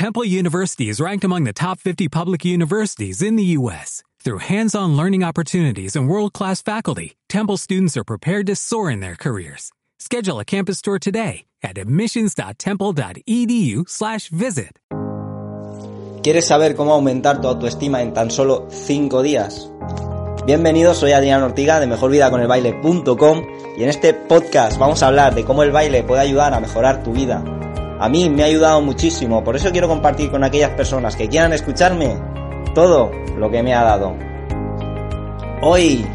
Temple University is ranked among the top 50 public universities in the U.S. Through hands-on learning opportunities and world-class faculty, Temple students are prepared to soar in their careers. Schedule a campus tour today at admissions.temple.edu/visit. ¿Quieres saber cómo aumentar tu autoestima en tan solo 5 días? Bienvenidos, soy Adrián Ortiga de mejorvidaconelbaile.com y en este podcast vamos a hablar de cómo el baile puede ayudar a mejorar tu vida. A mí me ha ayudado muchísimo, por eso quiero compartir con aquellas personas que quieran escucharme todo lo que me ha dado. Hoy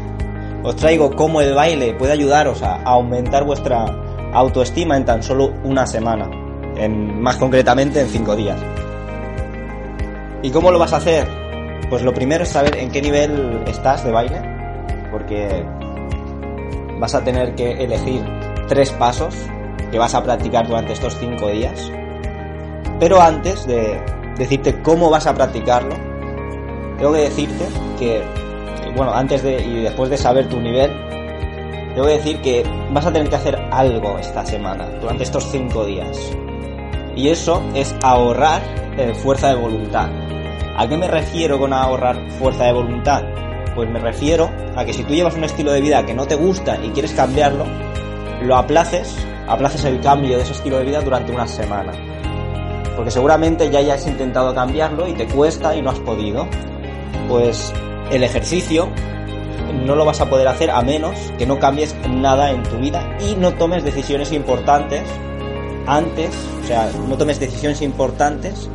os traigo cómo el baile puede ayudaros a aumentar vuestra autoestima en tan solo una semana, en, más concretamente en 5 días. ¿Y cómo lo vas a hacer? Pues lo primero es saber en qué nivel estás de baile, porque vas a tener que elegir tres pasos que vas a practicar durante estos cinco días. Pero antes de decirte cómo vas a practicarlo, tengo que decirte que, bueno, antes de y después de saber tu nivel, tengo que decir que vas a tener que hacer algo esta semana, durante estos cinco días. Y eso es ahorrar eh, fuerza de voluntad. ¿A qué me refiero con ahorrar fuerza de voluntad? Pues me refiero a que si tú llevas un estilo de vida que no te gusta y quieres cambiarlo, lo aplaces, aplaces el cambio de ese estilo de vida durante una semana. Porque seguramente ya hayas intentado cambiarlo y te cuesta y no has podido. Pues el ejercicio no lo vas a poder hacer a menos que no cambies nada en tu vida y no tomes decisiones importantes antes, o sea, no tomes decisiones importantes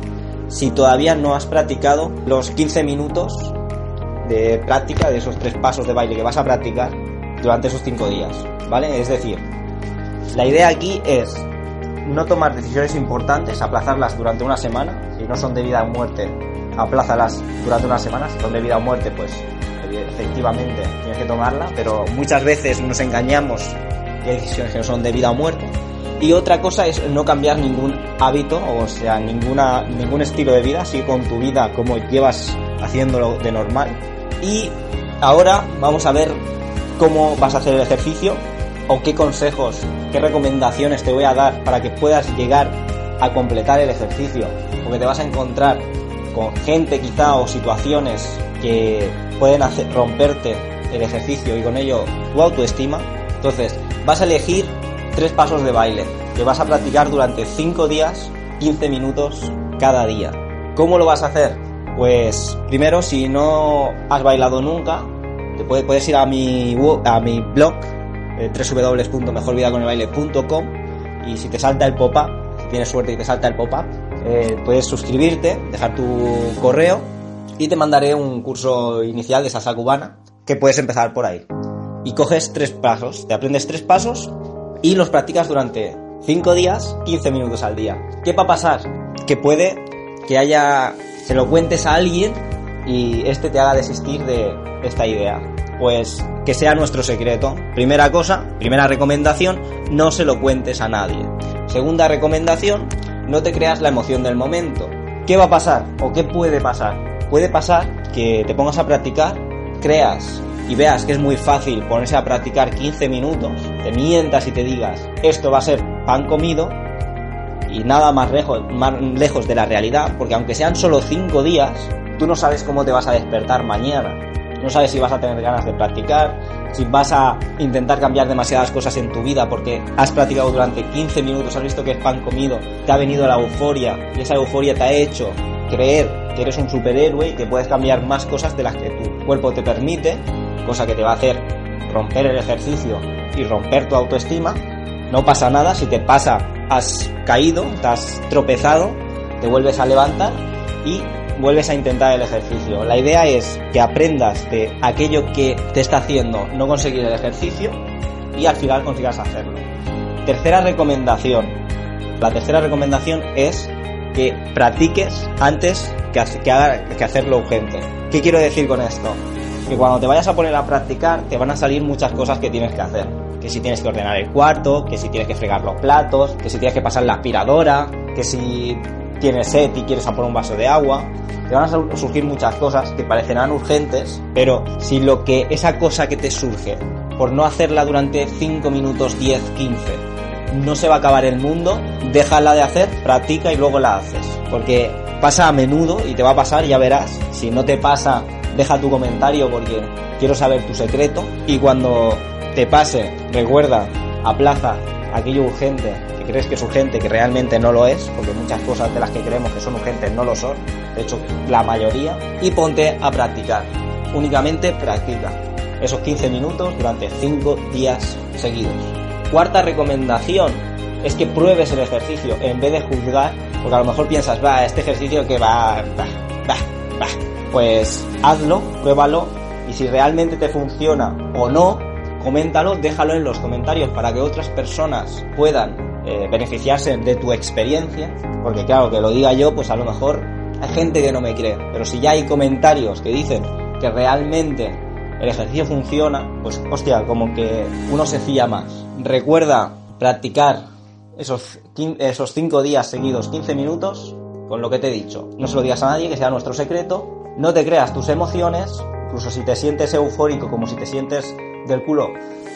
si todavía no has practicado los 15 minutos de práctica de esos tres pasos de baile que vas a practicar durante esos 5 días, ¿vale? Es decir, la idea aquí es no tomar decisiones importantes, aplazarlas durante una semana, si no son de vida o muerte, aplázalas durante una semana, si son de vida o muerte, pues efectivamente tienes que tomarla, pero muchas veces nos engañamos que hay decisiones que no son de vida o muerte. Y otra cosa es no cambiar ningún hábito, o sea, ninguna, ningún estilo de vida, sigue con tu vida como llevas haciéndolo de normal. Y ahora vamos a ver cómo vas a hacer el ejercicio o qué consejos, qué recomendaciones te voy a dar para que puedas llegar a completar el ejercicio. Porque te vas a encontrar con gente quizá o situaciones que pueden romperte el ejercicio y con ello tu autoestima. Entonces, vas a elegir tres pasos de baile que vas a practicar durante 5 días, 15 minutos cada día. ¿Cómo lo vas a hacer? Pues primero, si no has bailado nunca, te puedes ir a mi, a mi blog, eh, www.mejorvidaconelbaile.com y si te salta el pop-up, si tienes suerte y te salta el pop-up, eh, puedes suscribirte, dejar tu correo y te mandaré un curso inicial de salsa cubana que puedes empezar por ahí. Y coges tres pasos, te aprendes tres pasos y los practicas durante 5 días, 15 minutos al día. ¿Qué va a pasar? Que puede que haya, se lo cuentes a alguien y este te haga desistir de esta idea. Pues que sea nuestro secreto. Primera cosa, primera recomendación, no se lo cuentes a nadie. Segunda recomendación, no te creas la emoción del momento. ¿Qué va a pasar? ¿O qué puede pasar? Puede pasar que te pongas a practicar, creas y veas que es muy fácil ponerse a practicar 15 minutos, te mientas y te digas, esto va a ser pan comido, y nada más lejos, de la realidad, porque aunque sean solo 5 días, tú no sabes cómo te vas a despertar mañana. No sabes si vas a tener ganas de practicar, si vas a intentar cambiar demasiadas cosas en tu vida porque has practicado durante 15 minutos, has visto que es pan comido, te ha venido la euforia y esa euforia te ha hecho creer que eres un superhéroe y que puedes cambiar más cosas de las que tu cuerpo te permite cosa que te va a hacer romper el ejercicio y romper tu autoestima. No pasa nada, si te pasa, has caído, te has tropezado, te vuelves a levantar y vuelves a intentar el ejercicio. La idea es que aprendas de aquello que te está haciendo no conseguir el ejercicio y al final consigas hacerlo. Tercera recomendación. La tercera recomendación es que practiques antes que, hacerlo urgente. ¿Qué quiero decir con esto? que cuando te vayas a poner a practicar te van a salir muchas cosas que tienes que hacer. Que si tienes que ordenar el cuarto, que si tienes que fregar los platos, que si tienes que pasar la aspiradora, que si tienes sed y quieres a poner un vaso de agua. Te van a surgir muchas cosas que parecerán urgentes, pero si lo que esa cosa que te surge por no hacerla durante 5 minutos, 10, 15, no se va a acabar el mundo, déjala de hacer, practica y luego la haces. Porque pasa a menudo y te va a pasar, ya verás. Si no te pasa, deja tu comentario porque quiero saber tu secreto. Y cuando te pase, recuerda, aplaza aquello urgente que crees que es urgente, que realmente no lo es, porque muchas cosas de las que creemos que son urgentes no lo son, de hecho la mayoría, y ponte a practicar. Únicamente practica esos 15 minutos durante 5 días seguidos. Cuarta recomendación es que pruebes el ejercicio en vez de juzgar, porque a lo mejor piensas, va, este ejercicio que va, va, va, va. Pues hazlo, pruébalo y si realmente te funciona o no, coméntalo, déjalo en los comentarios para que otras personas puedan eh, beneficiarse de tu experiencia, porque claro, que lo diga yo, pues a lo mejor hay gente que no me cree, pero si ya hay comentarios que dicen que realmente el ejercicio funciona, pues hostia, como que uno se fía más. Recuerda practicar esos, esos 5 días seguidos, 15 minutos, con lo que te he dicho. No se lo digas a nadie, que sea nuestro secreto. No te creas tus emociones, incluso si te sientes eufórico como si te sientes del culo,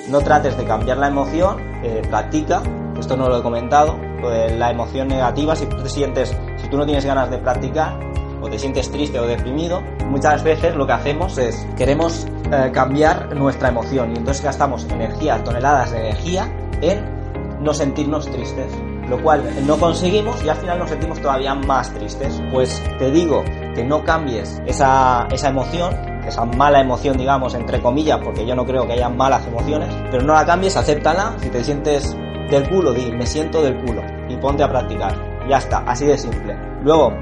no trates de cambiar la emoción, eh, practica, esto no lo he comentado, pues la emoción negativa, si tú te sientes, si tú no tienes ganas de practicar, o te sientes triste o deprimido, muchas veces lo que hacemos es queremos eh, cambiar nuestra emoción y entonces gastamos energía, toneladas de energía en no sentirnos tristes, lo cual no conseguimos y al final nos sentimos todavía más tristes. Pues te digo que no cambies esa, esa emoción, esa mala emoción, digamos, entre comillas, porque yo no creo que haya malas emociones, pero no la cambies, acéptala, si te sientes del culo, di, me siento del culo y ponte a practicar. Ya está, así de simple. Luego,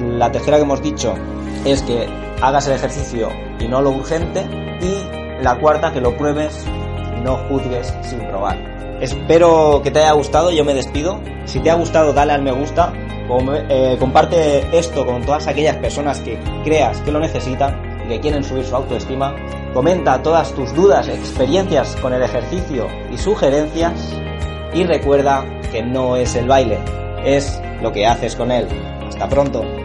la tercera que hemos dicho es que hagas el ejercicio y no lo urgente. Y la cuarta, que lo pruebes no juzgues sin probar. Espero que te haya gustado, yo me despido. Si te ha gustado, dale al me gusta. Eh, comparte esto con todas aquellas personas que creas que lo necesitan que quieren subir su autoestima. Comenta todas tus dudas, experiencias con el ejercicio y sugerencias. Y recuerda que no es el baile, es lo que haces con él. Hasta pronto.